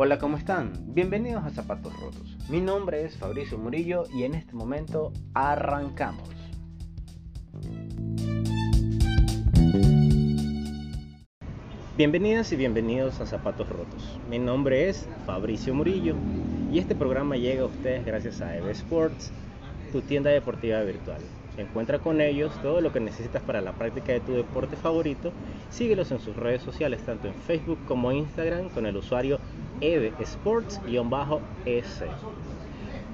Hola, ¿cómo están? Bienvenidos a Zapatos Rotos. Mi nombre es Fabricio Murillo y en este momento arrancamos. Bienvenidas y bienvenidos a Zapatos Rotos. Mi nombre es Fabricio Murillo y este programa llega a ustedes gracias a Eve Sports, tu tienda deportiva virtual. Encuentra con ellos todo lo que necesitas para la práctica de tu deporte favorito. Síguelos en sus redes sociales, tanto en Facebook como Instagram, con el usuario Eve Sports-S.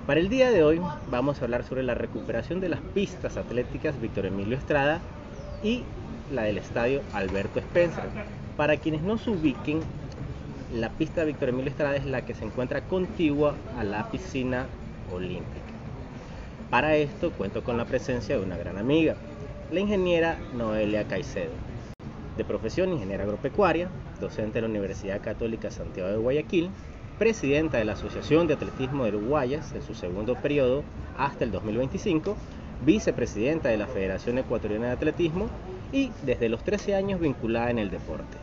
Para el día de hoy vamos a hablar sobre la recuperación de las pistas atléticas Víctor Emilio Estrada y la del estadio Alberto Spencer. Para quienes no se ubiquen, la pista Víctor Emilio Estrada es la que se encuentra contigua a la piscina olímpica. Para esto cuento con la presencia de una gran amiga, la ingeniera Noelia Caicedo. De profesión ingeniera agropecuaria, docente de la Universidad Católica Santiago de Guayaquil, presidenta de la Asociación de Atletismo de Uruguayas en su segundo periodo hasta el 2025, vicepresidenta de la Federación Ecuatoriana de Atletismo y desde los 13 años vinculada en el deporte.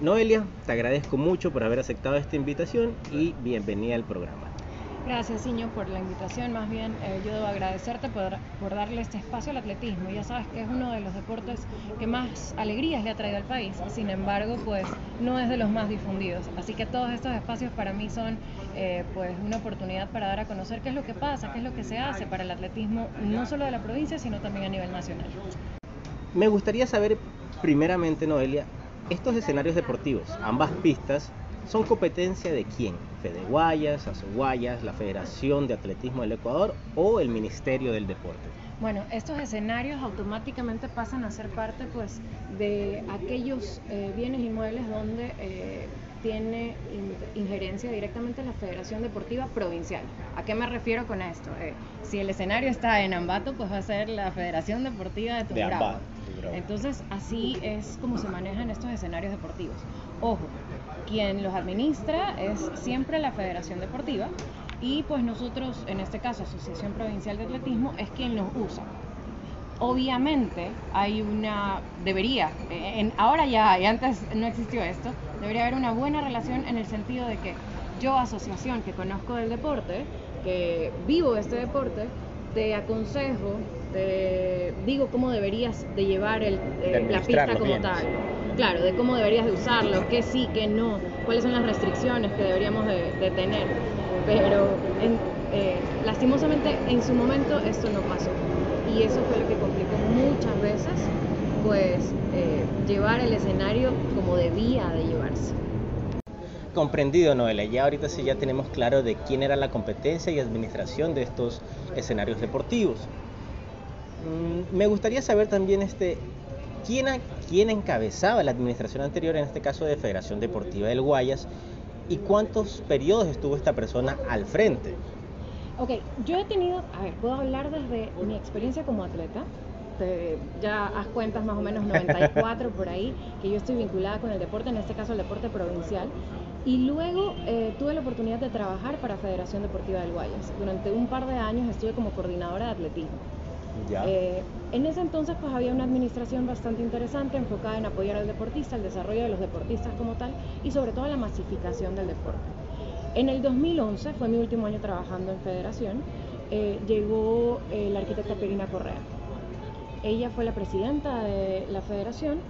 Noelia, te agradezco mucho por haber aceptado esta invitación y bienvenida al programa. Gracias, Iño, por la invitación. Más bien, eh, yo debo agradecerte por, por, darle este espacio al atletismo. Ya sabes que es uno de los deportes que más alegrías le ha traído al país. Sin embargo, pues no es de los más difundidos. Así que todos estos espacios para mí son eh, pues una oportunidad para dar a conocer qué es lo que pasa, qué es lo que se hace para el atletismo, no solo de la provincia, sino también a nivel nacional. Me gustaría saber, primeramente, Noelia, estos escenarios deportivos, ambas pistas, ¿Son competencia de quién? ¿Fede Guayas, Guayas, la Federación de Atletismo del Ecuador o el Ministerio del Deporte? Bueno, estos escenarios automáticamente pasan a ser parte pues, de aquellos eh, bienes inmuebles donde eh, tiene injerencia directamente la Federación Deportiva Provincial. ¿A qué me refiero con esto? Eh, si el escenario está en Ambato, pues va a ser la Federación Deportiva de Tungurahua. Entonces, así es como se manejan estos escenarios deportivos. Ojo, quien los administra es siempre la Federación Deportiva y pues nosotros, en este caso Asociación Provincial de Atletismo, es quien los usa. Obviamente hay una, debería, en, ahora ya y antes no existió esto, debería haber una buena relación en el sentido de que yo, asociación que conozco del deporte, que vivo este deporte, te aconsejo, te digo cómo deberías de llevar el, eh, la pista como tal claro, de cómo deberías de usarlo, qué sí, qué no, cuáles son las restricciones que deberíamos de, tener. Pero eh, lastimosamente en su momento esto no pasó. Y eso fue lo que complicó muchas veces, pues, eh, llevar el escenario como debía de llevarse. Comprendido, Noelia. Ya ahorita sí ya tenemos claro de quién era la competencia y administración de estos escenarios deportivos. Mm, me gustaría saber también este, ¿Quién, quién encabezaba la administración anterior, en este caso de Federación Deportiva del Guayas, y cuántos periodos estuvo esta persona al frente. Ok, yo he tenido, a ver, puedo hablar desde mi experiencia como atleta, ya haz cuentas más o menos 94 por ahí, que yo estoy vinculada con el deporte, en este caso el deporte provincial, y luego eh, tuve la oportunidad de trabajar para Federación Deportiva del Guayas. Durante un par de años estuve como coordinadora de atletismo. Eh, en ese entonces pues había una administración bastante interesante enfocada en apoyar al deportista, el desarrollo de los deportistas como tal y sobre todo la masificación del deporte. En el 2011, fue mi último año trabajando en federación, eh, llegó eh, la arquitecta Perina Correa. Ella fue la presidenta de la federación,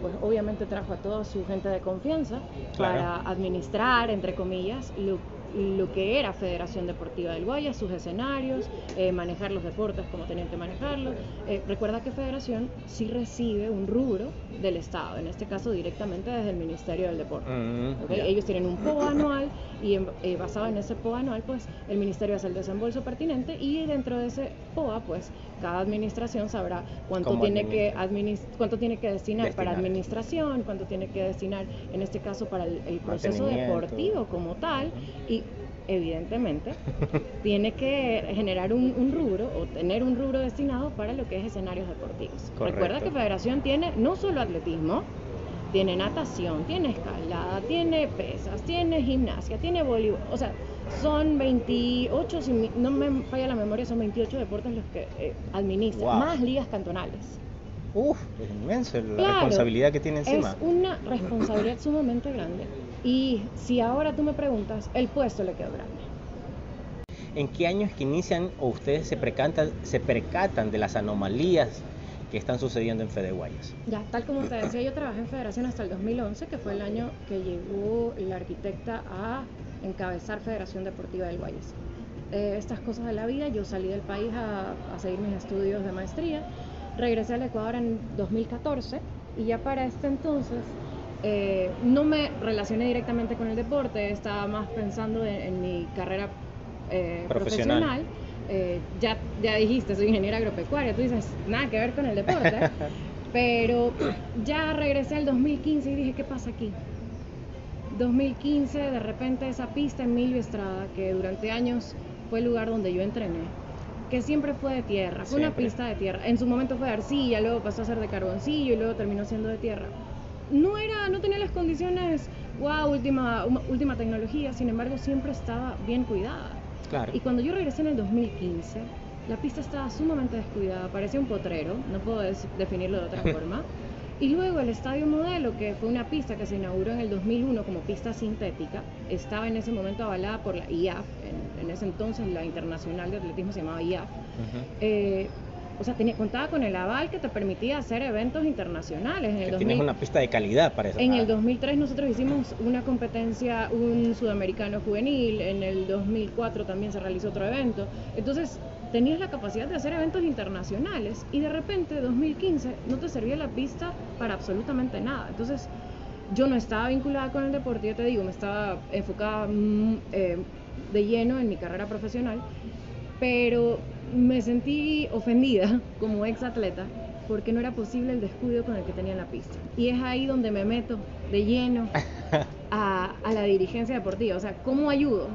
pues obviamente trajo a toda su gente de confianza para administrar, entre comillas, lo lo que era Federación Deportiva del Guaya, sus escenarios, eh, manejar los deportes como tenían que manejarlos. Eh, recuerda que Federación sí recibe un rubro del Estado, en este caso directamente desde el Ministerio del Deporte. Mm, Ellos tienen un PO anual y eh, basado en ese PO anual, pues el Ministerio hace el desembolso pertinente y dentro de ese POA, pues cada administración sabrá cuánto tiene que cuánto tiene que destinar, para administración, cuánto tiene que destinar, en este caso, para el, el proceso deportivo como tal y evidentemente, tiene que generar un, rubro o tener un rubro destinado para lo que es escenarios deportivos. Recuerda que Federación tiene no solo atletismo, tiene natación, tiene escalada, tiene pesas, tiene gimnasia, tiene voleibol, o sea, son 28, si no me falla la memoria, son 28 deportes los que eh, administra, más ligas cantonales. Uf, es inmenso la responsabilidad que tiene encima. Es una responsabilidad sumamente grande. Y si ahora tú me preguntas, el puesto le quedó grande. ¿En qué años que inician o ustedes se percatan, se percatan de las anomalías que están sucediendo en Fede Guayas? Ya, tal como te decía, yo trabajé en Federación hasta el 2011, que fue el año que llegó la arquitecta a encabezar Federación Deportiva del Guayas. Eh, estas cosas de la vida, yo salí del país a, a seguir mis estudios de maestría, regresé al Ecuador en 2014 y ya para este entonces eh, no me relacioné directamente con el deporte, estaba más pensando en, mi carrera eh, profesional. Eh, ya, ya dijiste, soy ingeniera agropecuaria, tú dices, nada que ver con el deporte, pero ya regresé al 2015 y dije, ¿qué pasa aquí? 2015, de repente esa pista en Milvio Estrada, que durante años fue el lugar donde yo entrené, que siempre fue de tierra, fue una pista de tierra. En su momento fue de arcilla, luego pasó a ser de carboncillo y luego terminó siendo de tierra no era, no tenía las condiciones, wow, última, última tecnología, sin embargo siempre estaba bien cuidada. Claro. Y cuando yo regresé en el 2015, la pista estaba sumamente descuidada, parecía un potrero, no puedo definirlo de otra forma. Y luego el Estadio Modelo, que fue una pista que se inauguró en el 2001 como pista sintética, estaba en ese momento avalada por la IAF, en, ese entonces la Internacional de Atletismo se llamaba IAF o sea, tenía, contaba con el aval que te permitía hacer eventos internacionales. En el tienes una pista de calidad para eso. En el 2003 nosotros hicimos una competencia, un sudamericano juvenil, en el 2004 también se realizó otro evento. Entonces, tenías la capacidad de hacer eventos internacionales y de repente, 2015, no te servía la pista para absolutamente nada. Entonces, yo no estaba vinculada con el deporte, yo te digo, me estaba enfocada mm, eh, de lleno en mi carrera profesional, pero me sentí ofendida como ex atleta porque no era posible el descuido con el que tenía la pista. Y es ahí donde me meto de lleno a, la dirigencia deportiva. O sea, ¿cómo ayudo?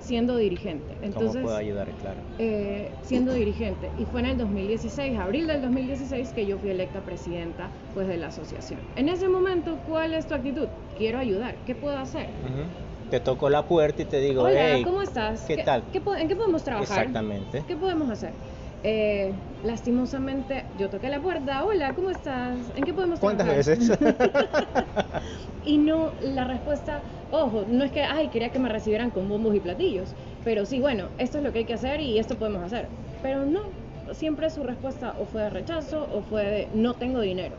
Siendo dirigente. Entonces, ¿Cómo puedo ayudar? Claro. Eh, siendo dirigente. Y fue en el 2016, abril del 2016, que yo fui electa presidenta pues, de la asociación. En ese momento, ¿cuál es tu actitud? Quiero ayudar. ¿Qué puedo hacer? Te toco la puerta y te digo, Hola, ¿cómo estás? ¿Qué, tal? ¿En qué podemos trabajar? Exactamente. ¿Qué podemos hacer? Eh, lastimosamente, yo toqué la puerta, hola, ¿cómo estás? ¿En qué podemos trabajar? ¿Cuántas veces? y no, la respuesta, ojo, no es que, ay, quería que me recibieran con bombos y platillos, pero sí, bueno, esto es lo que hay que hacer y esto podemos hacer. Pero no, siempre su respuesta o fue de rechazo o fue de no tengo dinero.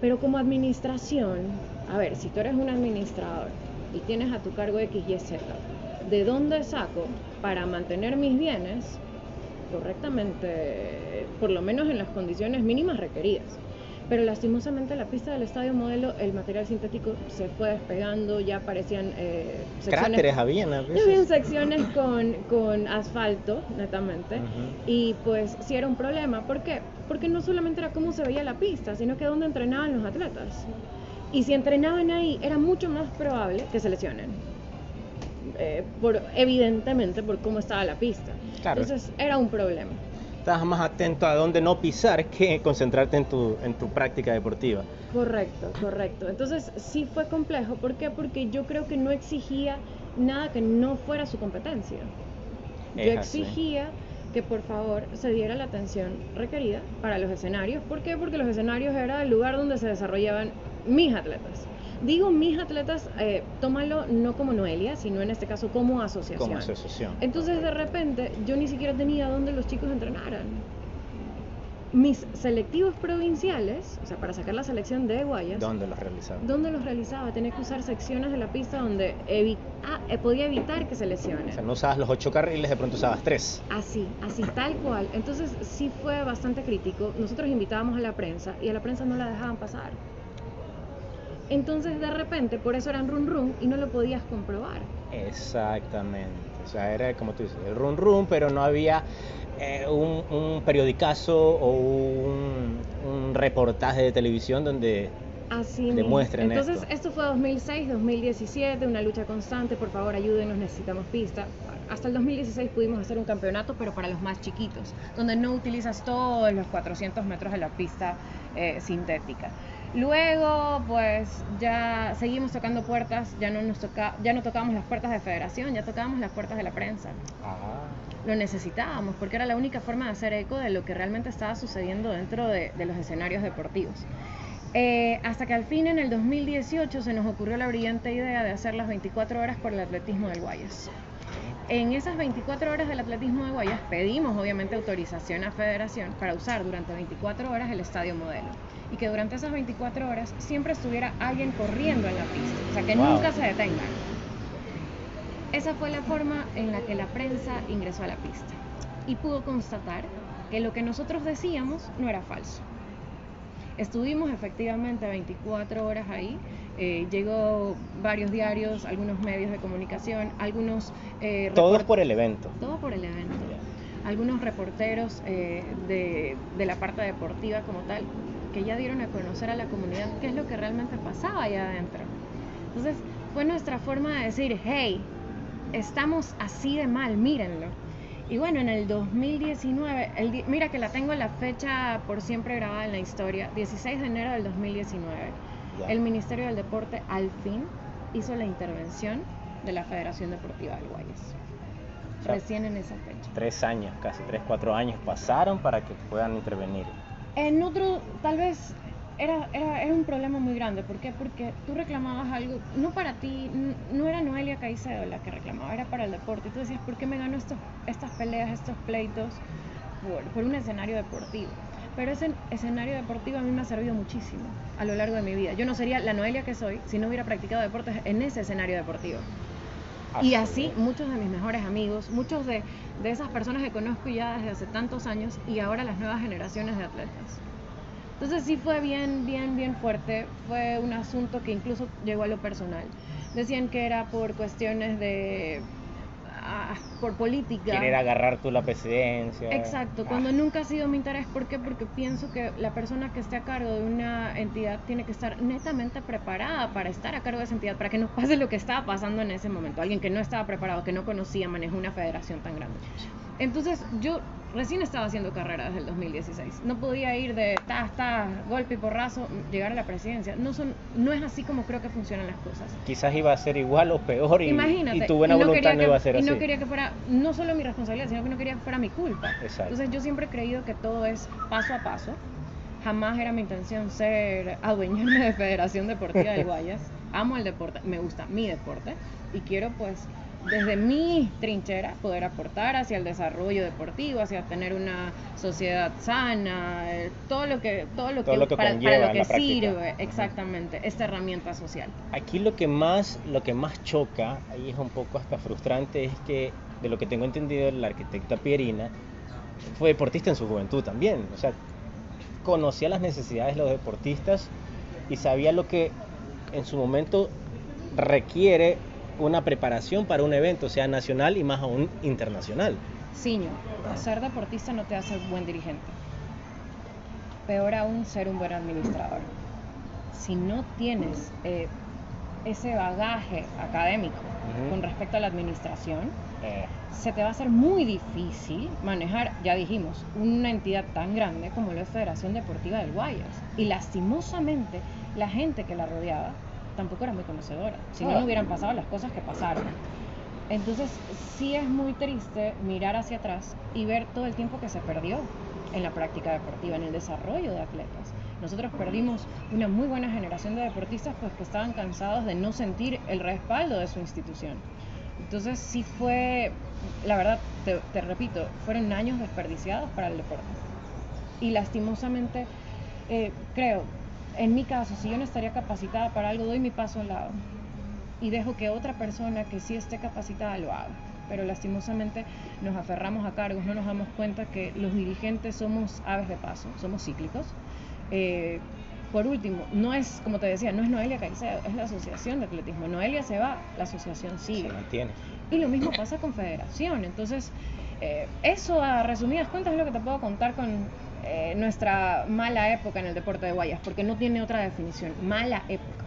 Pero como administración, a ver, si tú eres un administrador, y tienes a tu cargo X, Y, Z, ¿de dónde saco para mantener mis bienes correctamente, por lo menos en las condiciones mínimas requeridas? Pero lastimosamente la pista del estadio modelo, el material sintético se fue despegando, ya aparecían eh, secciones... Cráteres habían a veces. Habían secciones con, con asfalto, netamente, y pues sí era un problema. ¿Por qué? Porque no solamente era cómo se veía la pista, sino que dónde entrenaban los atletas. Y si entrenaban ahí, era mucho más probable que se lesionen. Eh, por, evidentemente por cómo estaba la pista. Entonces era un problema. Estabas más atento a dónde no pisar que concentrarte en tu, en tu práctica deportiva. Correcto, correcto. Entonces sí fue complejo. ¿Por qué? Porque yo creo que no exigía nada que no fuera su competencia. Yo exigía que por favor se diera la atención requerida para los escenarios. ¿Por qué? Porque los escenarios era el lugar donde se desarrollaban mis atletas. Digo mis atletas, eh, tómalo no como Noelia, sino en este caso como asociación. Como asociación. Entonces de repente yo ni siquiera tenía donde los chicos entrenaran. Mis selectivos provinciales, o sea, para sacar la selección de Guayas. ¿Dónde los realizaba? ¿Dónde los realizaba? Tenía que usar secciones de la pista donde ah, eh, podía evitar que se lesionen. O sea, no usabas los ocho carriles, de pronto usabas tres. Así, así, tal cual. Entonces sí fue bastante crítico. Nosotros invitábamos a la prensa y a la prensa no la dejaban pasar. Entonces de repente, por eso eran run run y no lo podías comprobar. Exactamente. O sea, era como tú dices, el run run, pero no había eh, un, un, periodicazo o un, un, reportaje de televisión donde Así demuestren Entonces, esto. fue 2006, 2017, una lucha constante, por favor ayúdenos, necesitamos pista. Hasta el 2016 pudimos hacer un campeonato, pero para los más chiquitos, donde no utilizas todos los 400 metros de la pista eh, sintética. Luego, pues ya seguimos tocando puertas, ya no nos toca, ya no tocábamos las puertas de federación, ya tocábamos las puertas de la prensa. lo necesitábamos, porque era la única forma de hacer eco de lo que realmente estaba sucediendo dentro de, los escenarios deportivos. Eh, hasta que al fin en el 2018 se nos ocurrió la brillante idea de hacer las 24 horas por el atletismo del Guayas. En esas 24 horas del atletismo de Guayas pedimos obviamente autorización a Federación para usar durante 24 horas el estadio modelo y que durante esas 24 horas siempre estuviera alguien corriendo en la pista, o sea, que nunca se detengan. Esa fue la forma en la que la prensa ingresó a la pista y pudo constatar que lo que nosotros decíamos no era falso. Estuvimos efectivamente 24 horas ahí, eh, llegó varios diarios, algunos medios de comunicación, algunos... Eh, Todos por el evento. Todo por el evento. Algunos reporteros eh, de, de la parte deportiva como tal, que ya dieron a conocer a la comunidad qué es lo que realmente pasaba allá adentro. Entonces fue nuestra forma de decir, hey, estamos así de mal, mírenlo. Y bueno, en el 2019, el mira que la tengo la fecha por siempre grabada en la historia, 16 de enero del 2019, el Ministerio del Deporte al fin hizo la intervención de la Federación Deportiva del Guayas. Recién en esa fecha. Tres años, casi tres, cuatro años pasaron para que puedan intervenir. En otro, tal vez era, era, un problema muy grande. ¿Por qué? Porque tú reclamabas algo, no para ti, no era Noelia Caicedo la que reclamaba, era para el deporte. Y tú decías, ¿por qué me gano estos, estas peleas, estos pleitos por, por un escenario deportivo? Pero ese escenario deportivo a mí me ha servido muchísimo a lo largo de mi vida. Yo no sería la Noelia que soy si no hubiera practicado deportes en ese escenario deportivo. Y así muchos de mis mejores amigos, muchos de, de esas personas que conozco ya desde hace tantos años y ahora las nuevas generaciones de atletas. Entonces sí fue bien, bien, bien fuerte. Fue un asunto que incluso llegó a lo personal. Decían que era por cuestiones de... Por política. Querer agarrar tú la presidencia. Exacto, ah. cuando nunca ha sido mi interés. ¿Por qué? Porque pienso que la persona que esté a cargo de una entidad tiene que estar netamente preparada para estar a cargo de esa entidad, para que no pase lo que estaba pasando en ese momento. Alguien que no estaba preparado, que no conocía, manejó una federación tan grande. Entonces yo recién estaba haciendo carrera desde el 2016. No podía ir de ta, ta, golpe y porrazo, llegar a la presidencia. No, son, no es así como creo que funcionan las cosas. Quizás iba a ser igual o peor y, y tu buena voluntad no iba a ser así. Y no quería que fuera, no solo mi responsabilidad, sino que no quería que fuera mi culpa. Exacto. Entonces yo siempre he creído que todo es paso a paso. Jamás era mi intención ser adueñarme de Federación Deportiva de Guayas. Amo el deporte, me gusta mi deporte y quiero pues desde mi trinchera poder aportar hacia el desarrollo deportivo, hacia tener una sociedad sana, eh, todo lo que todo lo que, para, lo que sirve exactamente esta herramienta social. Aquí lo que más lo que más choca, ahí es un poco hasta frustrante es que de lo que tengo entendido la arquitecta Pierina fue deportista en su juventud también, o sea, conocía las necesidades de los deportistas y sabía lo que en su momento requiere una preparación para un evento, sea nacional y más aún internacional. Siño, ser deportista no te hace buen dirigente. Peor aún ser un buen administrador. Si no tienes eh, ese bagaje académico con respecto a la administración, eh. se te va a hacer muy difícil manejar, ya dijimos, una entidad tan grande como la Federación Deportiva del Guayas. Y lastimosamente, la gente que la rodeaba tampoco era muy conocedora, si no, no hubieran pasado las cosas que pasaron. Entonces, sí es muy triste mirar hacia atrás y ver todo el tiempo que se perdió en la práctica deportiva, en el desarrollo de atletas. Nosotros perdimos una muy buena generación de deportistas pues que estaban cansados de no sentir el respaldo de su institución. Entonces sí fue, la verdad, te, repito, fueron años desperdiciados para el deporte. Y lastimosamente, eh, creo, en mi caso, si yo no estaría capacitada para algo, doy mi paso al lado y dejo que otra persona que sí esté capacitada lo haga. Pero lastimosamente nos aferramos a cargos, no nos damos cuenta que los dirigentes somos aves de paso, somos cíclicos. Eh, por último, no es, como te decía, no es Noelia Caicedo, es la Asociación de Atletismo. Noelia se va, la asociación sigue. Se mantiene. Y lo mismo pasa con Federación. Entonces, eh, eso a resumidas cuentas es lo que te puedo contar con eh, nuestra mala época en el deporte de Guayas, porque no tiene otra definición, mala época.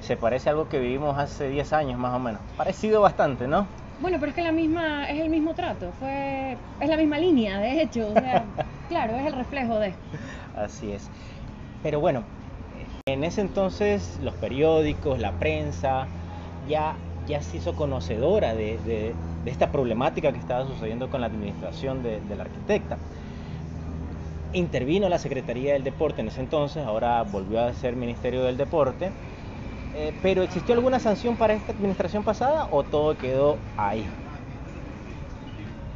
Se parece a algo que vivimos hace 10 años más o menos. Parecido bastante, ¿no? Bueno, pero es que la misma, es el mismo trato, fue, es la misma línea, de hecho, claro, es el reflejo de. Así es. Pero bueno, en ese entonces los periódicos, la prensa, ya, ya se hizo conocedora de, de esta problemática que estaba sucediendo con la administración de, de la arquitecta. Intervino la Secretaría del Deporte en ese entonces, ahora volvió a ser Ministerio del Deporte, eh, pero ¿existió alguna sanción para esta administración pasada o todo quedó ahí?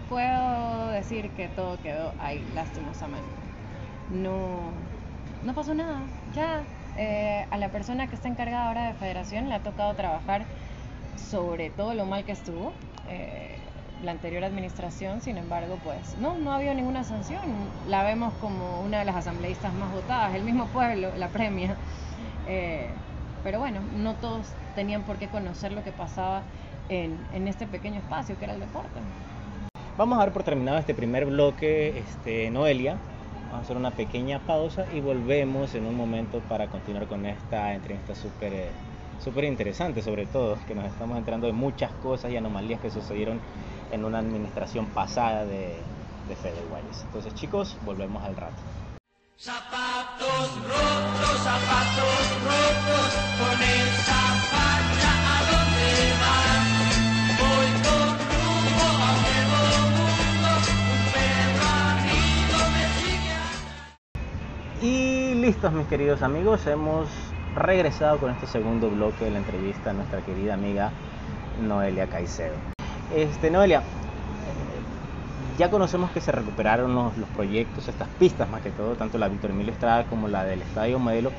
Puedo decir que todo quedó ahí, lastimosamente. No, no pasó nada. Ya eh, a la persona que está encargada ahora de federación le ha tocado trabajar sobre todo lo mal que estuvo. eh, la anterior administración, sin embargo, pues no, no ha habido ninguna sanción. La vemos como una de las asambleístas más votadas, el mismo pueblo la premia. Eh, pero bueno, no todos tenían por qué conocer lo que pasaba en, este pequeño espacio que era el deporte. Vamos a dar por terminado este primer bloque, este, Noelia. Vamos a hacer una pequeña pausa y volvemos en un momento para continuar con esta entrevista súper eh, súper interesante, sobre todo, que nos estamos enterando de muchas cosas y anomalías que sucedieron en una administración pasada de, de Fede. Entonces, chicos, volvemos al rato. Zapatos rotos, zapatos rotos, con facha a dónde vas. Voy con rumbo a un nuevo mundo, un perro amigo me sigue. Y listos, mis queridos amigos, hemos regresado con este segundo bloque de la entrevista a nuestra querida amiga Noelia Caicedo. Este, Noelia, ya conocemos que se recuperaron los, los proyectos, estas pistas más que todo, tanto la Víctor Emilio Estrada como la del Estadio Modelo.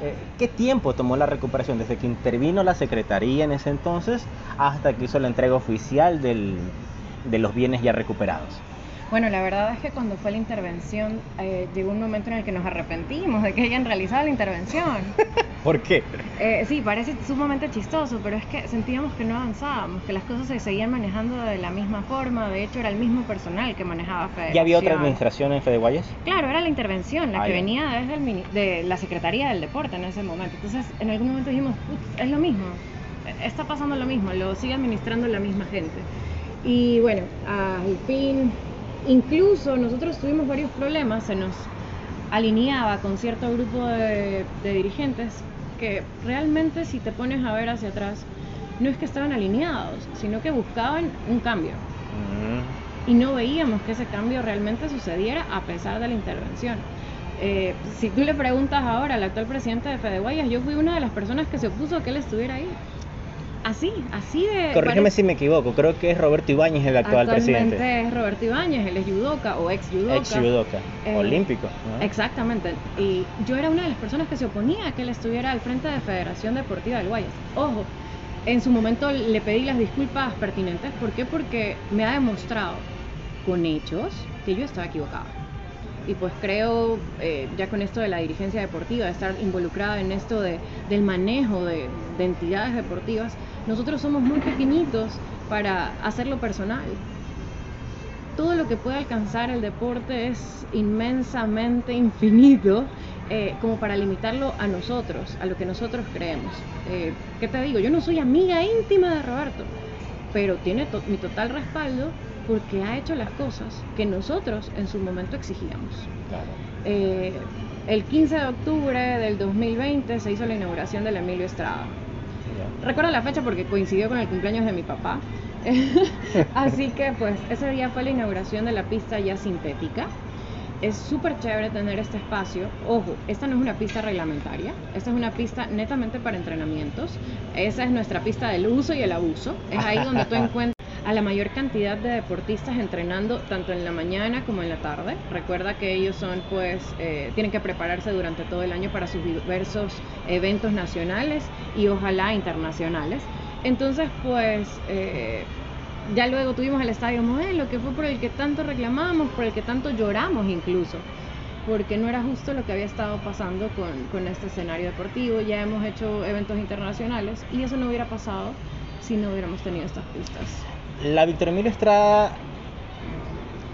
Eh, ¿Qué tiempo tomó la recuperación desde que intervino la Secretaría en ese entonces hasta que hizo la entrega oficial de los bienes ya recuperados? Bueno, la verdad es que cuando fue la intervención eh, llegó un momento en el que nos arrepentimos de que hayan realizado la intervención. ¿Por qué? Eh, sí, parece sumamente chistoso, pero es que sentíamos que no avanzábamos, que las cosas se seguían manejando de la misma forma. De hecho, era el mismo personal que manejaba Federación. ¿Ya había otra administración en Fede Guayas? Claro, era la intervención, la Ah, que venía desde el mini- de la Secretaría del Deporte en ese momento. Entonces, en algún momento dijimos, "Putz, es lo mismo, está pasando lo mismo, lo sigue administrando la misma gente. Y bueno, al fin, incluso nosotros tuvimos varios problemas, se nos alineaba con cierto grupo de, de dirigentes que realmente si te pones a ver hacia atrás, no es que estaban alineados, sino que buscaban un cambio y no veíamos que ese cambio realmente sucediera a pesar de la intervención. Eh, si tú le preguntas ahora al actual presidente de Fede Guayas, yo fui una de las personas que se opuso a que él estuviera ahí. Así, así de... Corrígeme parece- si me equivoco, creo que es Roberto Ibáñez el actual Actualmente presidente. es Roberto Ibáñez, él es judoka o ex judoka. Ex judoka, Eh, olímpico. ¿no? Exactamente. Y yo era una de las personas que se oponía a que él estuviera al frente de Federación Deportiva del Guayas. Ojo, en su momento le pedí las disculpas pertinentes. ¿Por qué? Porque me ha demostrado con hechos que yo estaba equivocada. Y pues creo, eh, ya con esto de la dirigencia deportiva, de estar involucrada en esto de, del manejo de, de entidades deportivas, nosotros somos muy pequeñitos para hacerlo personal todo lo que puede alcanzar el deporte es inmensamente infinito eh, como para limitarlo a nosotros, a lo que nosotros creemos. Eh, ¿Qué te digo? Yo no soy amiga íntima de Roberto, pero tiene to- mi total respaldo porque ha hecho las cosas que nosotros en su momento exigíamos. Claro. Eh, el 15 de octubre del 2020 se hizo la inauguración del Emilio Estrada. Recuerdo la fecha porque coincidió con el cumpleaños de mi papá. Así que pues ese día fue la inauguración de la pista ya sintética. Es súper chévere tener este espacio. Ojo, esta no es una pista reglamentaria, esta es una pista netamente para entrenamientos. Esa es nuestra pista del uso y el abuso. Es ahí donde tú encuentras a la mayor cantidad de deportistas entrenando tanto en la mañana como en la tarde. Recuerda que ellos son pues eh, tienen que prepararse durante todo el año para sus diversos eventos nacionales y ojalá internacionales. Entonces pues eh, ya luego tuvimos el Estadio Modelo, que fue por el que tanto reclamamos, por el que tanto lloramos incluso, porque no era justo lo que había estado pasando con, con este escenario deportivo. Ya hemos hecho eventos internacionales y eso no hubiera pasado si no hubiéramos tenido estas pistas. ¿La Víctor Emilio Estrada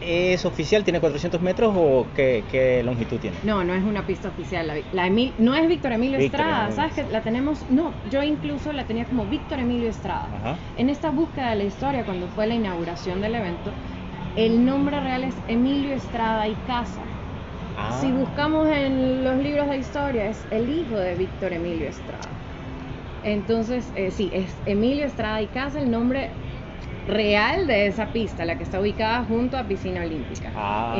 es oficial? ¿Tiene 400 metros o qué, qué longitud tiene? No, no es una pista oficial. La, la Emil- no es Víctor Emilio Víctor Estrada, Emilio. ¿sabes que La tenemos, no, yo incluso la tenía como Víctor Emilio Estrada. Ajá. En esta búsqueda de la historia, cuando fue la inauguración del evento, el nombre real es Emilio Estrada y Casa. Ah. Si buscamos en los libros de historia, es el hijo de Víctor Emilio Estrada. Entonces, eh, sí, es Emilio Estrada y Casa, el nombre real de esa pista, la que está ubicada junto a Piscina Olímpica. Ah,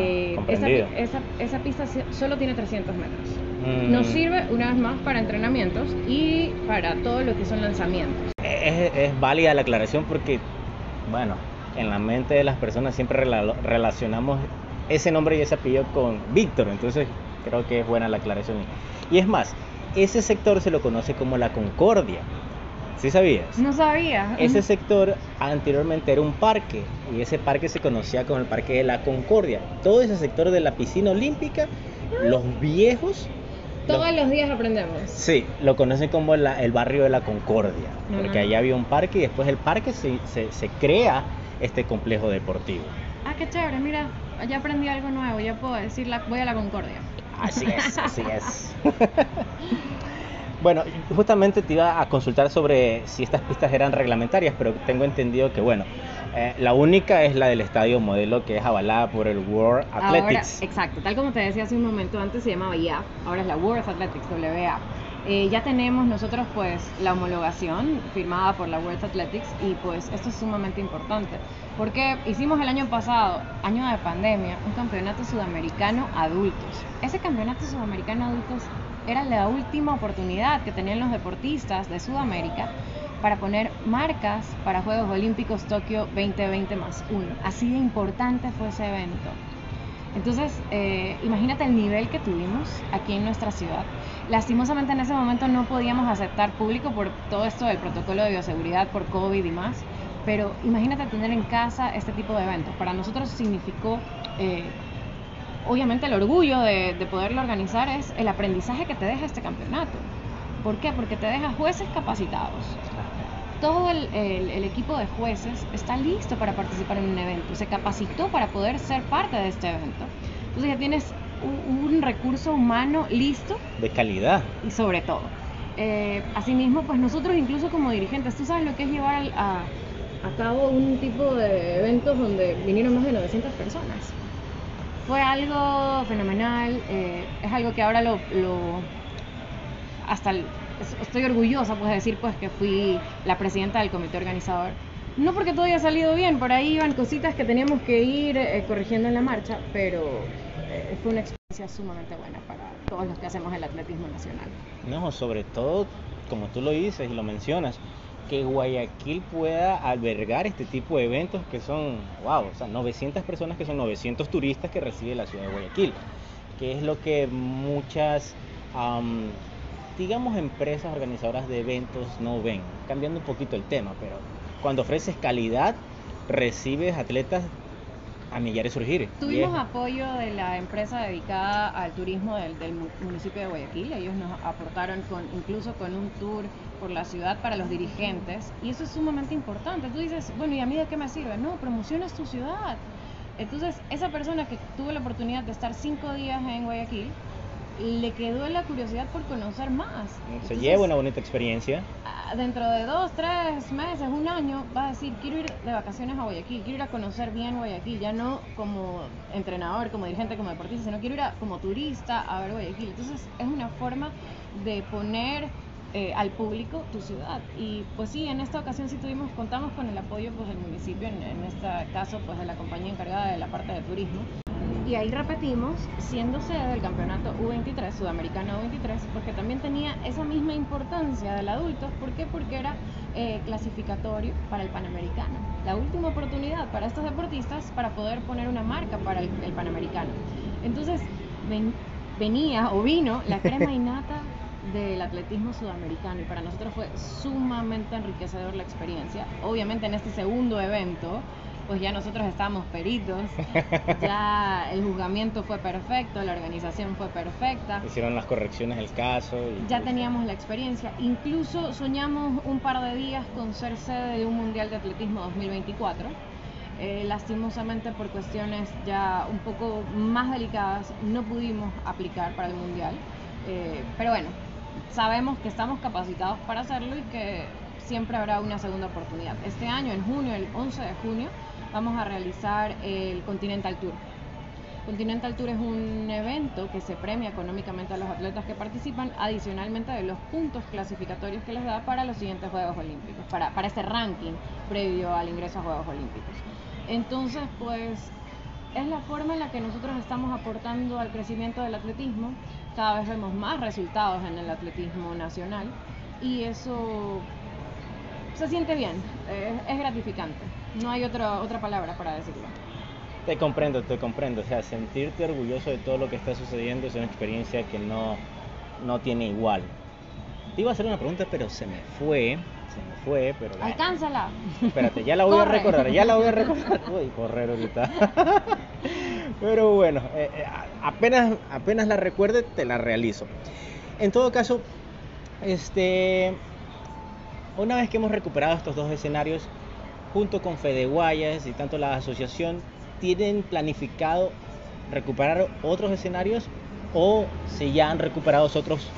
esa, pi- esa, esa pista solo tiene 300 metros. Mm. Nos sirve una vez más para entrenamientos y para todo lo que son lanzamientos. Es, es válida la aclaración porque, bueno, en la mente de las personas siempre rela- relacionamos ese nombre y ese apellido con Víctor, entonces creo que es buena la aclaración. Y es más, ese sector se lo conoce como la Concordia. ¿Sí sabías? No sabía. Ese sector anteriormente era un parque y ese parque se conocía como el Parque de la Concordia. Todo ese sector de la piscina olímpica, los viejos, Todos los días aprendemos. Sí, lo conocen como la- el barrio de la Concordia, porque allá había un parque y después del parque se, se- se crea este complejo deportivo. Ah, qué chévere, mira, ya aprendí algo nuevo, ya puedo decir, la, voy a la Concordia. Así es, así es. bueno, justamente te iba a consultar sobre si estas pistas eran reglamentarias, pero tengo entendido que, bueno, eh, la única es la del estadio modelo que es avalada por el World Athletics. Ahora, exacto, tal como te decía hace un momento antes se llamaba IAF, ahora es la World Athletics WA. Eh, ya tenemos nosotros pues la homologación firmada por la World Athletics y pues esto es sumamente importante porque hicimos el año pasado, año de pandemia, un campeonato sudamericano adultos. Ese campeonato sudamericano adultos era la última oportunidad que tenían los deportistas de Sudamérica para poner marcas para Juegos Olímpicos Tokio 2020 más uno. Así de importante fue ese evento. Entonces, eh, imagínate el nivel que tuvimos aquí en nuestra ciudad. Lastimosamente en ese momento no podíamos aceptar público por todo esto del protocolo de bioseguridad, por COVID y más. Pero imagínate tener en casa este tipo de eventos. Para nosotros significó, eh, obviamente el orgullo de, de poderlo organizar es el aprendizaje que te deja este campeonato. ¿Por qué? Porque te deja jueces capacitados, todo el, el- el equipo de jueces está listo para participar en un evento, se capacitó para poder ser parte de este evento. Entonces ya tienes un, un recurso humano listo De calidad. y sobre todo. Eh, asimismo, pues nosotros incluso como dirigentes, tú sabes lo que es llevar a, a cabo un tipo de eventos donde vinieron más de 900 personas. Fue algo fenomenal, eh, es algo que ahora lo, lo- hasta estoy orgullosa pues de decir pues que fui la presidenta del comité organizador. No porque todo haya salido bien, por ahí iban cositas que teníamos que ir eh, corrigiendo en la marcha, pero eh, fue una experiencia sumamente buena para todos los que hacemos el atletismo nacional. No, sobre todo, como tú lo dices y lo mencionas, que Guayaquil pueda albergar este tipo de eventos que son, wow, o sea, 900 personas que son 900 turistas que recibe la ciudad de Guayaquil, que es lo que muchas, am, digamos, empresas organizadoras de eventos no ven, cambiando un poquito el tema, pero cuando ofreces calidad, recibes atletas a millares surgir. Tuvimos apoyo de la empresa dedicada al turismo del, del mu- municipio de Guayaquil. Ellos nos aportaron con, incluso con un tour por la ciudad para los dirigentes. Y eso es sumamente importante. Tú dices, bueno, ¿y a mí de qué me sirve? No, promocionas tu ciudad. Entonces, esa persona que tuvo la oportunidad de estar cinco días en Guayaquil, le quedó la curiosidad por conocer más. se Entonces, lleva una bonita experiencia. ah, dentro de dos, tres meses, un año, vas a decir, quiero ir de vacaciones a Guayaquil, quiero ir a conocer bien Guayaquil, ya no como entrenador, como dirigente, como deportista, sino quiero ir a- como turista a ver Guayaquil. Entonces es una forma de poner eh, al público tu ciudad. Y pues sí, en esta ocasión sí tuvimos, contamos con el apoyo pues, del municipio, en, en este caso pues de la compañía encargada de la parte de turismo. Y ahí repetimos, siendo sede del campeonato U23, Sudamericano U23, porque también tenía esa misma importancia del adulto. ¿Por qué? Porque era eh, clasificatorio para el Panamericano. La última oportunidad para estos deportistas para poder poner una marca para el, el Panamericano. Entonces, ven- venía o vino la crema innata del atletismo sudamericano y para nosotros fue sumamente enriquecedor la experiencia. Obviamente en este segundo evento, pues ya nosotros estábamos peritos, ya el juzgamiento fue perfecto, la organización fue perfecta, Hicieron las correcciones del caso. Y ya teníamos la experiencia, incluso soñamos un par de días con ser sede de un Mundial de Atletismo 2024. Eh, lastimosamente por cuestiones ya un poco más delicadas no pudimos aplicar para el Mundial. Eh, pero bueno, sabemos que estamos capacitados para hacerlo y que siempre habrá una segunda oportunidad. Este año, en junio, el 11 de junio, vamos a realizar el Continental Tour. Continental Tour es un evento que se premia económicamente a los atletas que participan, adicionalmente de los puntos clasificatorios que les da para los siguientes Juegos Olímpicos, para, para este ranking previo al ingreso a Juegos Olímpicos. Entonces, pues es la forma en la que nosotros estamos aportando al crecimiento del atletismo. Cada vez vemos más resultados en el atletismo nacional y eso se siente bien, es, es gratificante. No hay otra, otra palabra para decirlo. Te comprendo, te comprendo. O sea, sentirte orgulloso de todo lo que está sucediendo es una experiencia que no, no tiene igual. Te iba a hacer una pregunta, pero se me fue. Se me fue, pero. bueno. Alcánzala. Espérate, ya la voy a recordar, ya la voy a recordar. Uy, correr ahorita. Pero bueno, eh, eh, a- apenas, apenas la recuerde, te la realizo. En todo caso, este, una vez que hemos recuperado estos dos escenarios, junto con Fede Guayas y tanto la asociación, ¿tienen planificado recuperar otros escenarios o si ya han recuperado otros,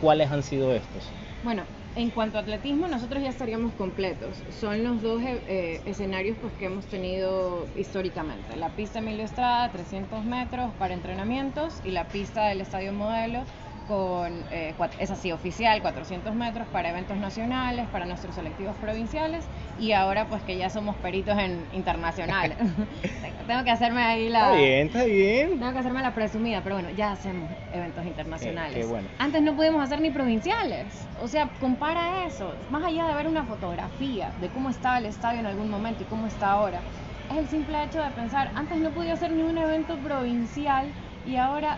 cuáles han sido estos? Bueno, en cuanto a atletismo, nosotros ya estaríamos completos. Son los dos eh, eh, escenarios pues, que hemos tenido históricamente. La pista Emilio Estrada, 300 metros para entrenamientos, y la pista del Estadio Modelo, con, eh, es así, oficial, 400 metros para eventos nacionales, para nuestros selectivos provinciales, y ahora pues que ya somos peritos en internacionales. Tengo que hacerme ahí la... Está bien, está bien. Tengo que hacerme la presumida, pero bueno, ya hacemos eventos internacionales. Qué- qué bueno. Antes no podíamos hacer ni provinciales. O sea, compara eso. Más allá de ver una fotografía de cómo estaba el estadio en algún momento y cómo está ahora, es el simple hecho de pensar, antes no podía hacer ni un evento provincial y ahora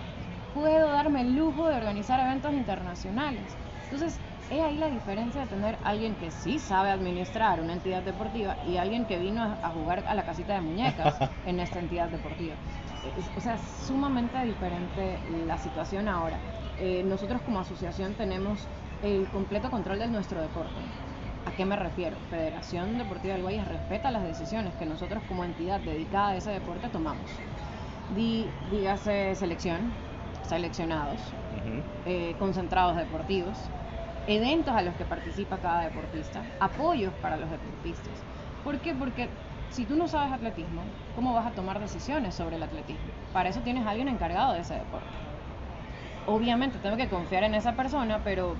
puedo darme el lujo de organizar eventos internacionales. Entonces, es ahí la diferencia de tener alguien que sí sabe administrar una entidad deportiva y alguien que vino a, jugar a la casita de muñecas en esta entidad deportiva. O sea, es sumamente diferente la situación ahora. Eh, nosotros como asociación tenemos el completo control de nuestro deporte. ¿A qué me refiero? Federación Deportiva del Guayas respeta las decisiones que nosotros como entidad dedicada a ese deporte tomamos. Dígase selección, seleccionados, Ujú. eh, concentrados deportivos, eventos a los que participa cada deportista, apoyos para los deportistas. ¿Por qué? Porque si tú no sabes atletismo, ¿cómo vas a tomar decisiones sobre el atletismo? Para eso tienes a alguien encargado de ese deporte. Obviamente tengo que confiar en esa persona, pero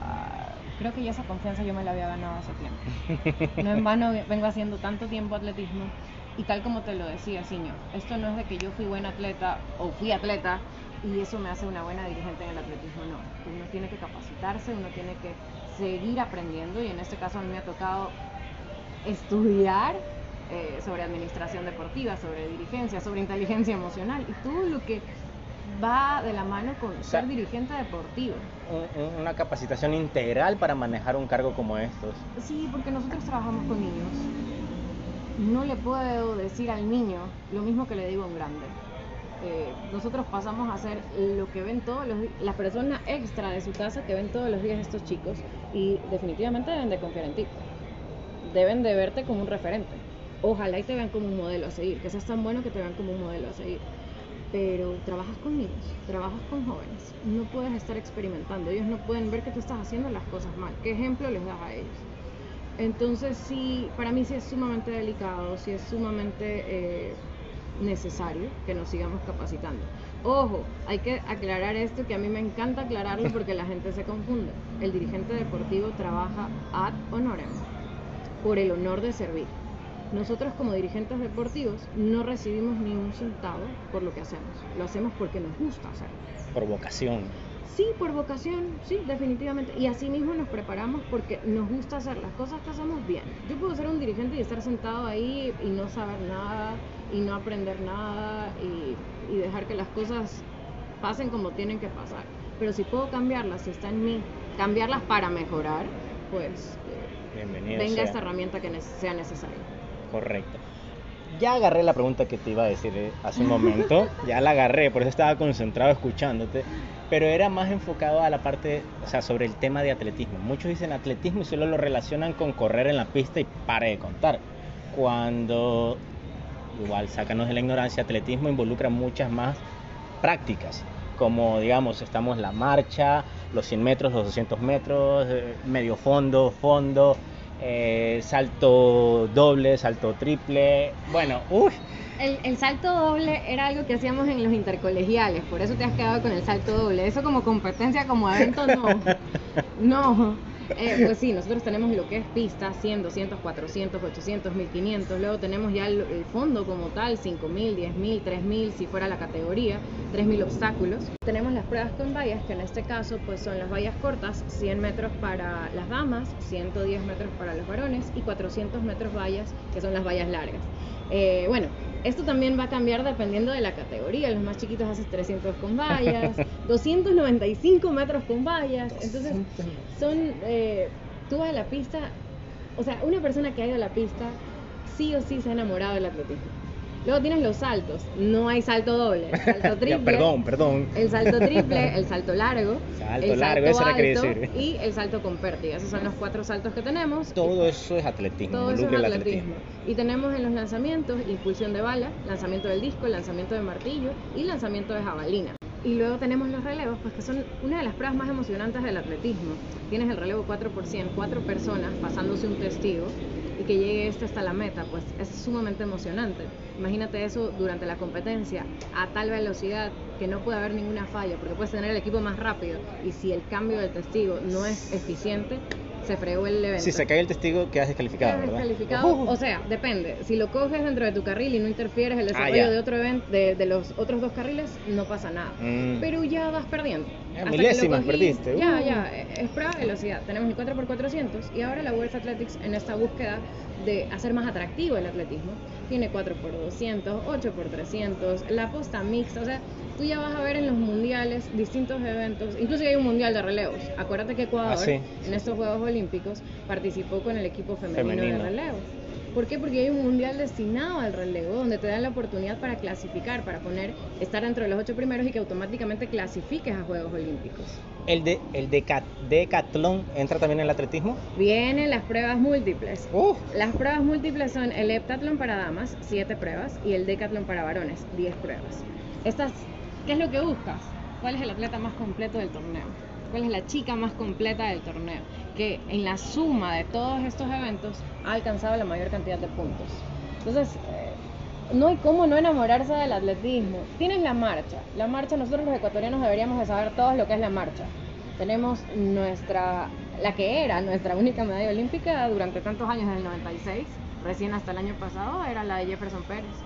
ah, creo que ya esa confianza yo me la había ganado hace tiempo. No en vano vengo haciendo tanto tiempo atletismo y tal como te lo decía, Siño, esto no es de que yo fui buen atleta o fui atleta y eso me hace una buena dirigente en el atletismo, no. Uno tiene que capacitarse, uno tiene que seguir aprendiendo y en este caso a mí me ha tocado estudiar eh, sobre administración deportiva, sobre dirigencia, sobre inteligencia emocional y todo lo que va de la mano con sea, ser dirigente deportivo. Un- un- una capacitación integral para manejar un cargo como estos. Sí, porque nosotros trabajamos con niños. No le puedo decir al niño lo mismo que le digo a un grande. Eh, nosotros pasamos a hacer lo que ven todos los días, la persona extra de su casa que ven todos los días estos chicos y definitivamente deben de confiar en ti. Deben de verte como un referente. Ojalá y te vean como un modelo a seguir, que seas tan bueno que te vean como un modelo a seguir. Pero trabajas con niños, trabajas con jóvenes, no puedes estar experimentando, ellos no pueden ver que tú estás haciendo las cosas mal. ¿Qué ejemplo les das a ellos? Entonces sí, para mí sí es sumamente delicado, sí es sumamente eh, necesario que nos sigamos capacitando. Ojo, hay que aclarar esto que a mí me encanta aclararlo porque la gente se confunde. El dirigente deportivo trabaja ad honorem, por el honor de servir. Nosotros como dirigentes deportivos no recibimos ni un centavo por lo que hacemos. Lo hacemos porque nos gusta hacerlo. Por vocación. Sí, por vocación, sí, definitivamente. Y así mismo nos preparamos porque nos gusta hacer las cosas que hacemos bien. Yo puedo ser un dirigente y estar sentado ahí y no saber nada y no aprender nada y, y dejar que las cosas pasen como tienen que pasar. Pero si puedo cambiarlas, si está en mí, cambiarlas para mejorar, pues eh, venga sea. esta herramienta que sea necesaria. Correcto. Ya agarré la pregunta que te iba a decir eh, hace un momento, ya la agarré, por eso estaba concentrado escuchándote, pero era más enfocado a la parte, o sea, sobre el tema de atletismo. Muchos dicen atletismo y solo lo relacionan con correr en la pista y pare de contar. Cuando, igual, sácanos de la ignorancia, atletismo involucra muchas más prácticas, como digamos, estamos la marcha, los 100 metros, los 200 metros, eh, medio fondo, fondo, eh, salto doble, salto triple. Bueno, uff. El, el salto doble era algo que hacíamos en los intercolegiales, por eso te has quedado con el salto doble. Eso como competencia, como evento, no. No. Eh, pues sí, nosotros tenemos lo que es pista, 100, 200, 400, 800, 1500. Luego tenemos ya el, el fondo como tal, 5000, 10000, 3000, si fuera la categoría, 3000 obstáculos. Tenemos las pruebas con vallas, que en este caso pues son las vallas cortas, 100 metros para las damas, 110 metros para los varones y 400 metros vallas, que son las vallas largas. Eh, bueno, esto también va a cambiar dependiendo de la categoría. Los más chiquitos hacen 300 con vallas, 295 metros con vallas. Entonces, son. Eh, tú vas a la pista. O sea, una persona que ha ido a la pista sí o sí se ha enamorado del atletismo. Luego tienes los saltos. No hay salto doble. Salto Ya, triple. perdón, perdón. El salto triple, el salto largo, Salto el largo, salto eso era que alto decir. y el salto con pértiga. Esos son los cuatro saltos que tenemos. Todo eso es atletismo, Todo eso es el atletismo. Y tenemos en los lanzamientos impulsión de bala, lanzamiento del disco, lanzamiento de martillo y lanzamiento de jabalina. Y luego tenemos los relevos, pues que son una de las pruebas más emocionantes del atletismo. Tienes el relevo 4 por 100, cuatro personas pasándose un testigo y que llegue este hasta la meta, pues es sumamente emocionante. Imagínate eso durante la competencia a tal velocidad que no puede haber ninguna falla, porque puedes tener el equipo más rápido y si el cambio del testigo no es eficiente, se fregó el evento. Si se cae el testigo, quedas descalificado, Quedas ¿verdad? descalificado, o sea, depende. Si lo coges dentro de tu carril y no interfieres el Ah, desarrollo ya. de otro evento, de, de los otros dos carriles, no pasa nada. Mm. Pero ya vas perdiendo. Ya, milésimas cogí, perdiste, Ya, uh. ya, es prueba de velocidad. Tenemos el 4x400 y ahora la World Athletics en esta búsqueda de hacer más atractivo el atletismo. Tiene 4x200, 8x300, la posta mixta, o sea, tú ya vas a ver en los mundiales distintos eventos, incluso hay un mundial de relevos. Acuérdate que Ecuador Ah, sí. en estos Juegos Olímpicos participó con el equipo femenino, Femenino. de relevos. ¿Por qué? Porque hay un mundial destinado al relevo donde te dan la oportunidad para clasificar, para poner, estar entre los ocho primeros y que automáticamente clasifiques a Juegos Olímpicos. ¿El, de, el deca- decatlón entra también en el atletismo? Vienen las pruebas múltiples. Las pruebas múltiples son el heptatlón para damas, 7 pruebas, y el decatlón para varones, 10 pruebas. Estas, ¿qué es lo que buscas? ¿Cuál es el atleta más completo del torneo? ¿Cuál es la chica más completa del torneo? Que en la suma de todos estos eventos ha alcanzado la mayor cantidad de puntos. Entonces, eh, no hay cómo no enamorarse del atletismo. Tienes la marcha. La marcha, nosotros los ecuatorianos deberíamos de saber todos lo que es la marcha. Tenemos nuestra, la que era nuestra única medalla olímpica durante tantos años, desde el 96, recién hasta el año pasado, era la de Jefferson Pérez.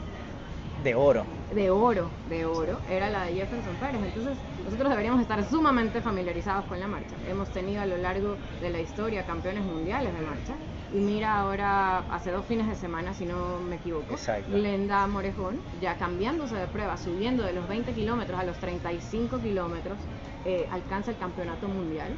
De oro. De oro, de oro, era la de Jefferson Pérez. Entonces, nosotros deberíamos estar sumamente familiarizados con la marcha. Hemos tenido a lo largo de la historia campeones mundiales de marcha. Y mira ahora, hace dos fines de semana, si no me equivoco, Exacto. Glenda Morejón, ya cambiándose de prueba, subiendo de los 20 kilómetros a los 35 kilómetros, eh, alcanza el campeonato mundial.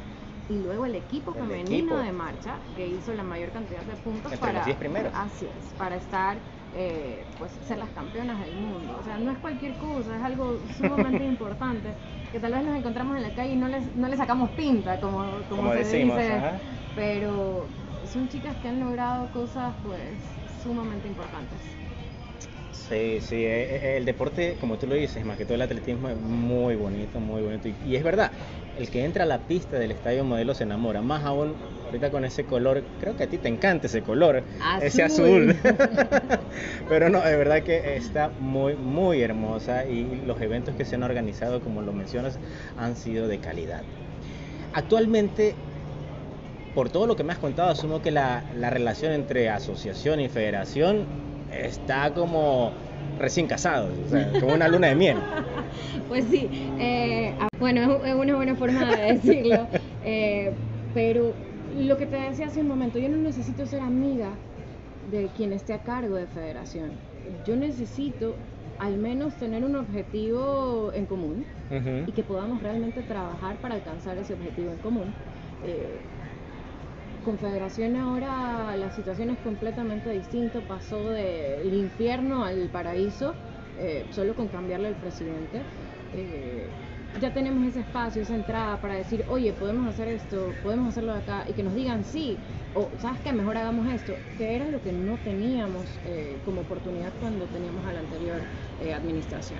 Y luego el equipo El femenino equipo. de marcha, que hizo la mayor cantidad de puntos Entre para, los 10 primeros. así es, para estar, eh, pues, ser las campeonas del mundo. O sea, no es cualquier cosa, es algo sumamente importante que tal vez nos encontramos en la calle y no les, no le sacamos pinta, como, como, Como se decimos, dice, ajá. pero son chicas que han logrado cosas, pues, sumamente importantes. Sí, sí, eh, eh, el deporte, como tú lo dices, más que todo el atletismo es muy bonito, muy bonito. Y, es verdad, el que entra a la pista del estadio modelo se enamora, más aún ahorita con ese color, creo que a ti te encanta ese color, ese Azul. azul. Pero no, de verdad que está muy, muy hermosa y los eventos que se han organizado, como lo mencionas, han sido de calidad. Actualmente, por todo lo que me has contado, asumo que la, la relación entre asociación y federación está como recién casados, o sea, como una luna de miel. Pues sí, eh, ah, bueno, es, una buena forma de decirlo, eh, pero lo que te decía hace un momento, yo no necesito ser amiga de quien esté a cargo de federación, yo necesito al menos tener un objetivo en común y que podamos realmente trabajar para alcanzar ese objetivo en común. Eh, con Federación ahora la situación es completamente distinta, pasó del infierno al paraíso, eh, solo con cambiarle al presidente. Eh, ya tenemos ese espacio, esa entrada para decir, oye, podemos hacer esto, podemos hacerlo de acá, y que nos digan sí, o sabes que mejor hagamos esto, que era lo que no teníamos eh, como oportunidad cuando teníamos a la anterior eh, administración.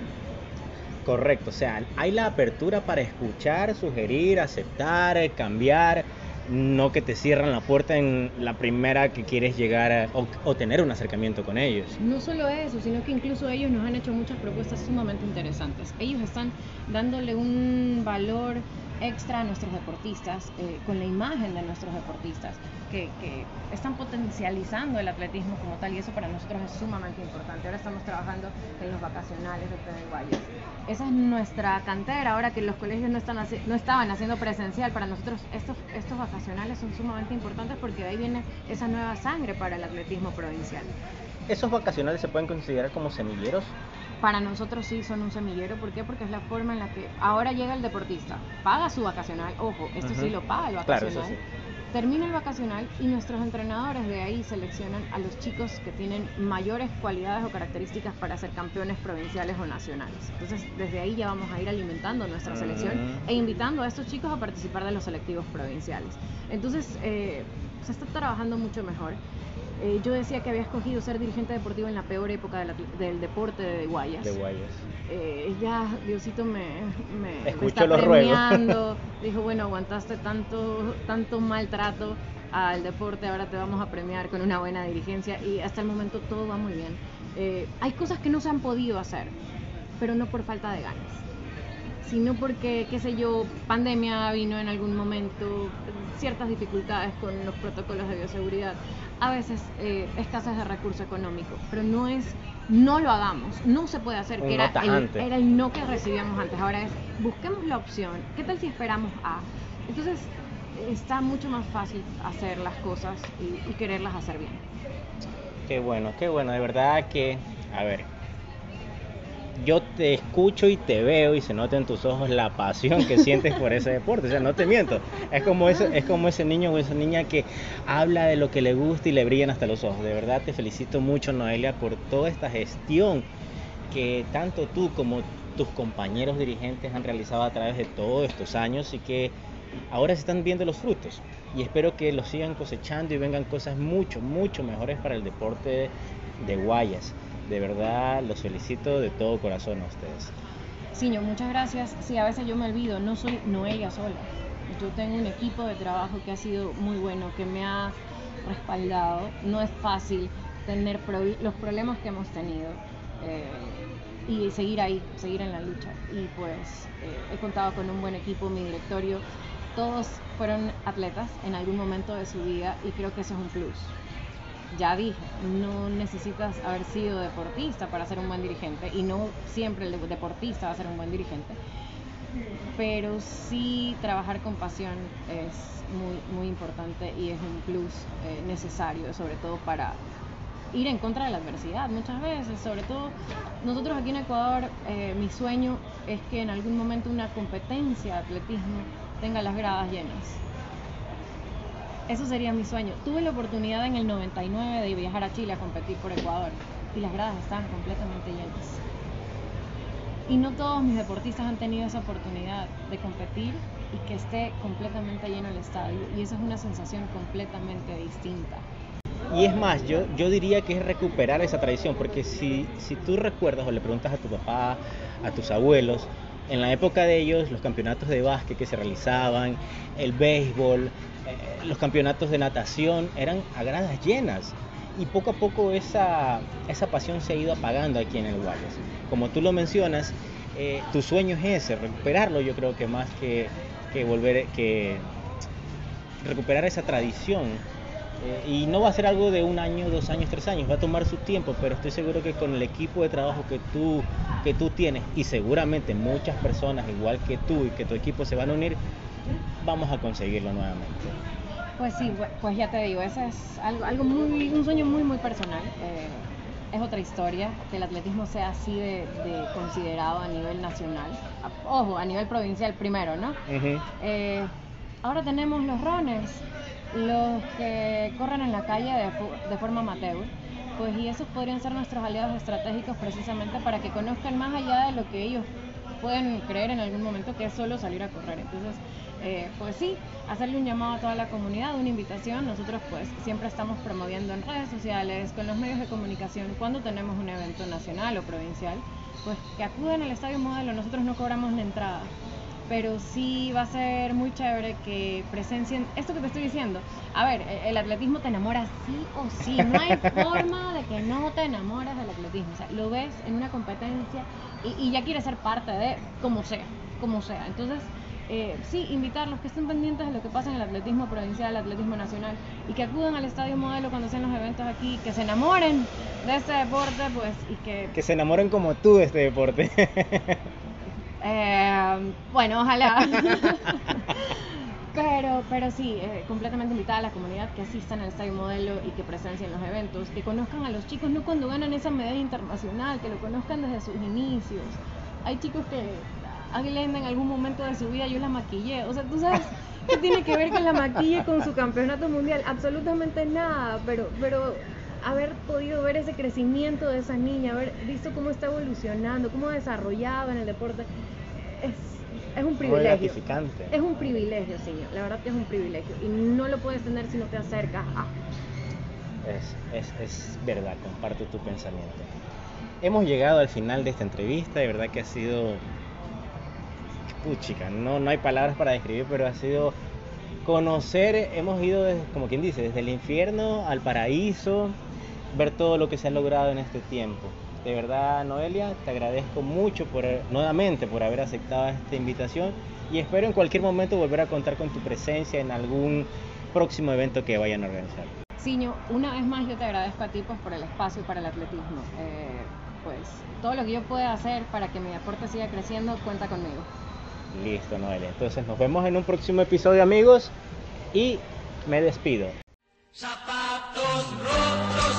Correcto, o sea, hay la apertura para escuchar, sugerir, aceptar, cambiar, no que te cierran la puerta en la primera que quieres llegar o, tener un acercamiento con ellos. No solo eso, sino que incluso ellos nos han hecho muchas propuestas sumamente interesantes. Ellos están dándole un valor extra a nuestros deportistas, eh, con la imagen de nuestros deportistas, que, están potencializando el atletismo como tal, y eso para nosotros es sumamente importante. Ahora estamos trabajando en los vacacionales de Pedro Guayas. Esa es nuestra cantera, ahora que los colegios no, están no estaban haciendo presencial, para nosotros estos, estos vacacionales son sumamente importantes porque de ahí viene esa nueva sangre para el atletismo provincial. ¿Esos vacacionales se pueden considerar como semilleros? Para nosotros sí son un semillero, ¿por qué? Porque es la forma en la que ahora llega el deportista, paga su vacacional, ojo, esto sí lo paga el Claro, vacacional. eso Termina el vacacional y nuestros entrenadores de ahí seleccionan a los chicos que tienen mayores cualidades o características para ser campeones provinciales o nacionales. Entonces, desde ahí ya vamos a ir alimentando nuestra selección Mm. e invitando a estos chicos a participar de los selectivos provinciales. Entonces, eh, se está trabajando mucho mejor. Eh, yo decía que había escogido ser dirigente deportivo en la peor época del deporte de Guayas. De Guayas. Eh, ya Diosito me, me- me está los premiando. Dijo, bueno, aguantaste tanto, tanto maltrato al deporte, ahora te vamos a premiar con una buena dirigencia y hasta el momento todo va muy bien. Eh, hay cosas que no se han podido hacer, pero no por falta de ganas, sino porque, qué sé yo, pandemia vino en algún momento, ciertas dificultades con los protocolos de bioseguridad, a veces eh, escasez de recurso económico, pero no es no lo hagamos, no se puede hacer, que era el, era el no que recibíamos antes, ahora es busquemos la opción, ¿qué tal si esperamos a? Entonces está mucho más fácil hacer las cosas y, y quererlas hacer bien. Qué bueno, qué bueno, de verdad que, a ver, yo te escucho y te veo y se nota en tus ojos la pasión que sientes por ese deporte, o sea, no te miento, es como ese, es ese niño o esa niña que habla de lo que le gusta y le brillan hasta los ojos, de verdad te felicito mucho Noelia por toda esta gestión que tanto tú como tus compañeros dirigentes han realizado a través de todos estos años y que ahora se están viendo los frutos. Y espero que los sigan cosechando y vengan cosas mucho, mucho mejores para el deporte de Guayas. De verdad los felicito de todo corazón a ustedes. Siño, muchas gracias. Sí, a veces yo me olvido, no soy Noelia sola. Yo tengo un equipo de trabajo que ha sido muy bueno, que me ha respaldado. No es fácil tener pro- los problemas que hemos tenido eh, y seguir ahí, seguir en la lucha. Y pues eh, he contado con un buen equipo, mi directorio. Todos fueron atletas en algún momento de su vida y creo que eso es un plus. Ya dije, no necesitas haber sido deportista para ser un buen dirigente y no siempre el de- deportista va a ser un buen dirigente, pero sí trabajar con pasión es muy, muy importante y es un plus eh, necesario, sobre todo para ir en contra de la adversidad muchas veces, sobre todo nosotros aquí en Ecuador, eh, mi sueño es que en algún momento una competencia de atletismo tenga las gradas llenas. Eso sería mi sueño. Tuve la oportunidad en el 99 de viajar a Chile a competir por Ecuador y las gradas estaban completamente llenas. Y no todos mis deportistas han tenido esa oportunidad de competir y que esté completamente lleno el estadio. Y eso es una sensación completamente distinta. Y es más, yo, yo diría que es recuperar esa tradición, porque si, si tú recuerdas o le preguntas a tu papá, a tus abuelos, en la época de ellos los campeonatos de básquet que se realizaban, el béisbol, los campeonatos de natación eran a gradas llenas. Y poco a poco esa, esa pasión se ha ido apagando aquí en el Guayas. Como tú lo mencionas, eh, tu sueño es ese, recuperarlo yo creo que más que, que volver, que recuperar esa tradición eh, y no va a ser algo de un año, dos años, tres años, va a tomar su tiempo, pero estoy seguro que con el equipo de trabajo que tú, que tú tienes y seguramente muchas personas igual que tú y que tu equipo se van a unir, vamos a conseguirlo nuevamente. Pues sí, pues ya te digo, ese es algo, algo muy, un sueño muy, muy personal. Eh, es otra historia que el atletismo sea así de, de considerado a nivel nacional. Ojo, a nivel provincial primero, ¿no? Ujú. Eh, ahora tenemos los runners, los que corren en la calle de, de forma amateur. Pues y esos podrían ser nuestros aliados estratégicos precisamente para que conozcan más allá de lo que ellos pueden creer en algún momento que es solo salir a correr. Entonces, eh, pues sí, hacerle un llamado a toda la comunidad, una invitación. Nosotros pues siempre estamos promoviendo en redes sociales, con los medios de comunicación, cuando tenemos un evento nacional o provincial, pues que acuden al Estadio Modelo. Nosotros no cobramos la entrada pero sí va a ser muy chévere que presencien esto que te estoy diciendo. A ver, e- el atletismo te enamora sí o sí, no hay forma de que no te enamores del atletismo. O sea, lo ves en una competencia y, y ya quieres ser parte de como sea, como sea. Entonces, eh, sí, invitarlos que estén pendientes de lo que pasa en el atletismo provincial, el atletismo nacional y que acudan al Estadio Modelo cuando sean los eventos aquí, que se enamoren de este deporte, pues, y que Que se enamoren como tú de este deporte. Eh, bueno, ojalá. pero, pero sí, eh, completamente invitada a la comunidad que asistan al Estadio Modelo y que presencien los eventos, que conozcan a los chicos, no cuando ganan esa medalla internacional, que lo conozcan desde sus inicios. Hay chicos que a Glenda en algún momento de su vida yo la maquillé, o sea, tú sabes qué tiene que ver con la maquilla con su campeonato mundial, absolutamente nada, pero, pero haber podido ver ese crecimiento de esa niña, haber visto cómo está evolucionando, cómo ha desarrollado en el deporte, es, es un Muy privilegio. gratificante. Es un privilegio, señor. La verdad que es un privilegio. Y no lo puedes tener si no te acercas a. Es, es, es verdad, comparto tu pensamiento. Hemos llegado al final de esta entrevista, de verdad que ha sido... Puchica, no, no hay palabras para describir, pero ha sido conocer, hemos ido, desde- como quien dice, desde el infierno al paraíso, ver todo lo que se ha logrado en este tiempo. De verdad, Noelia, te agradezco mucho por, nuevamente por haber aceptado esta invitación y espero en cualquier momento volver a contar con tu presencia en algún próximo evento que vayan a organizar. Siño, una vez más yo te agradezco a ti pues, por el espacio para el atletismo. Eh, pues todo lo que yo pueda hacer para que mi deporte siga creciendo, cuenta conmigo. Listo, Noelia. Entonces nos vemos en un próximo episodio, amigos. Y me despido. Zapatos rotos.